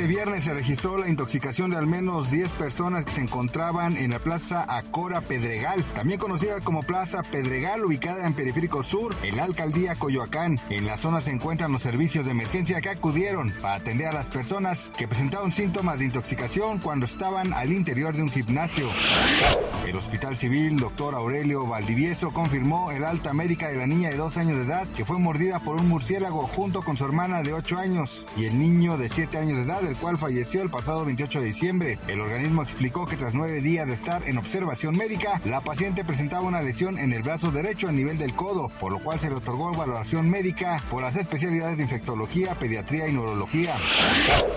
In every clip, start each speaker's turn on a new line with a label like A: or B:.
A: Este viernes se registró la intoxicación de al menos 10 personas que se encontraban en la Plaza Acora Pedregal, también conocida como Plaza Pedregal, ubicada en Periférico Sur, en la alcaldía Coyoacán. En la zona se encuentran los servicios de emergencia que acudieron para atender a las personas que presentaron síntomas de intoxicación cuando estaban al interior de un gimnasio. El Hospital Civil Dr. Aurelio Valdivieso confirmó el alta médica de la niña de 2 años de edad que fue mordida por un murciélago junto con su hermana de 8 años y el niño de 7 años de edad del cual falleció el pasado 28 de diciembre. El organismo explicó que tras nueve días de estar en observación médica, la paciente presentaba una lesión en el brazo derecho a nivel del codo, por lo cual se le otorgó valoración médica por las especialidades de infectología, pediatría y neurología.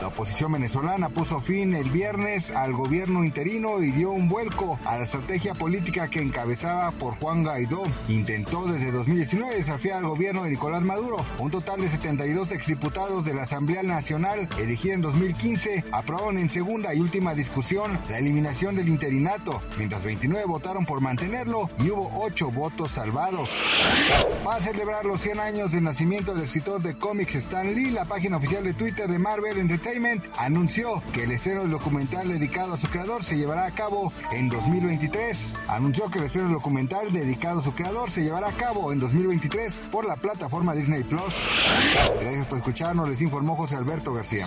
A: La oposición venezolana puso fin el viernes al gobierno interino y dio un vuelco a la estrategia política que encabezaba por Juan Guaidó. Intentó desde 2019 desafiar al gobierno de Nicolás Maduro. Un total de 72 exdiputados de la Asamblea Nacional eligieron en 2015 aprobaron en segunda y última discusión la eliminación del interinato, mientras 29 votaron por mantenerlo y hubo 8 votos salvados. Para celebrar los 100 años de nacimiento del escritor de cómics Stan Lee, la página oficial de Twitter de Marvel Entertainment anunció que el estreno del documental dedicado a su creador se llevará a cabo en 2023. Anunció que el estreno del documental dedicado a su creador se llevará a cabo en 2023 por la plataforma Disney Plus. Gracias por escucharnos, les informó José Alberto García.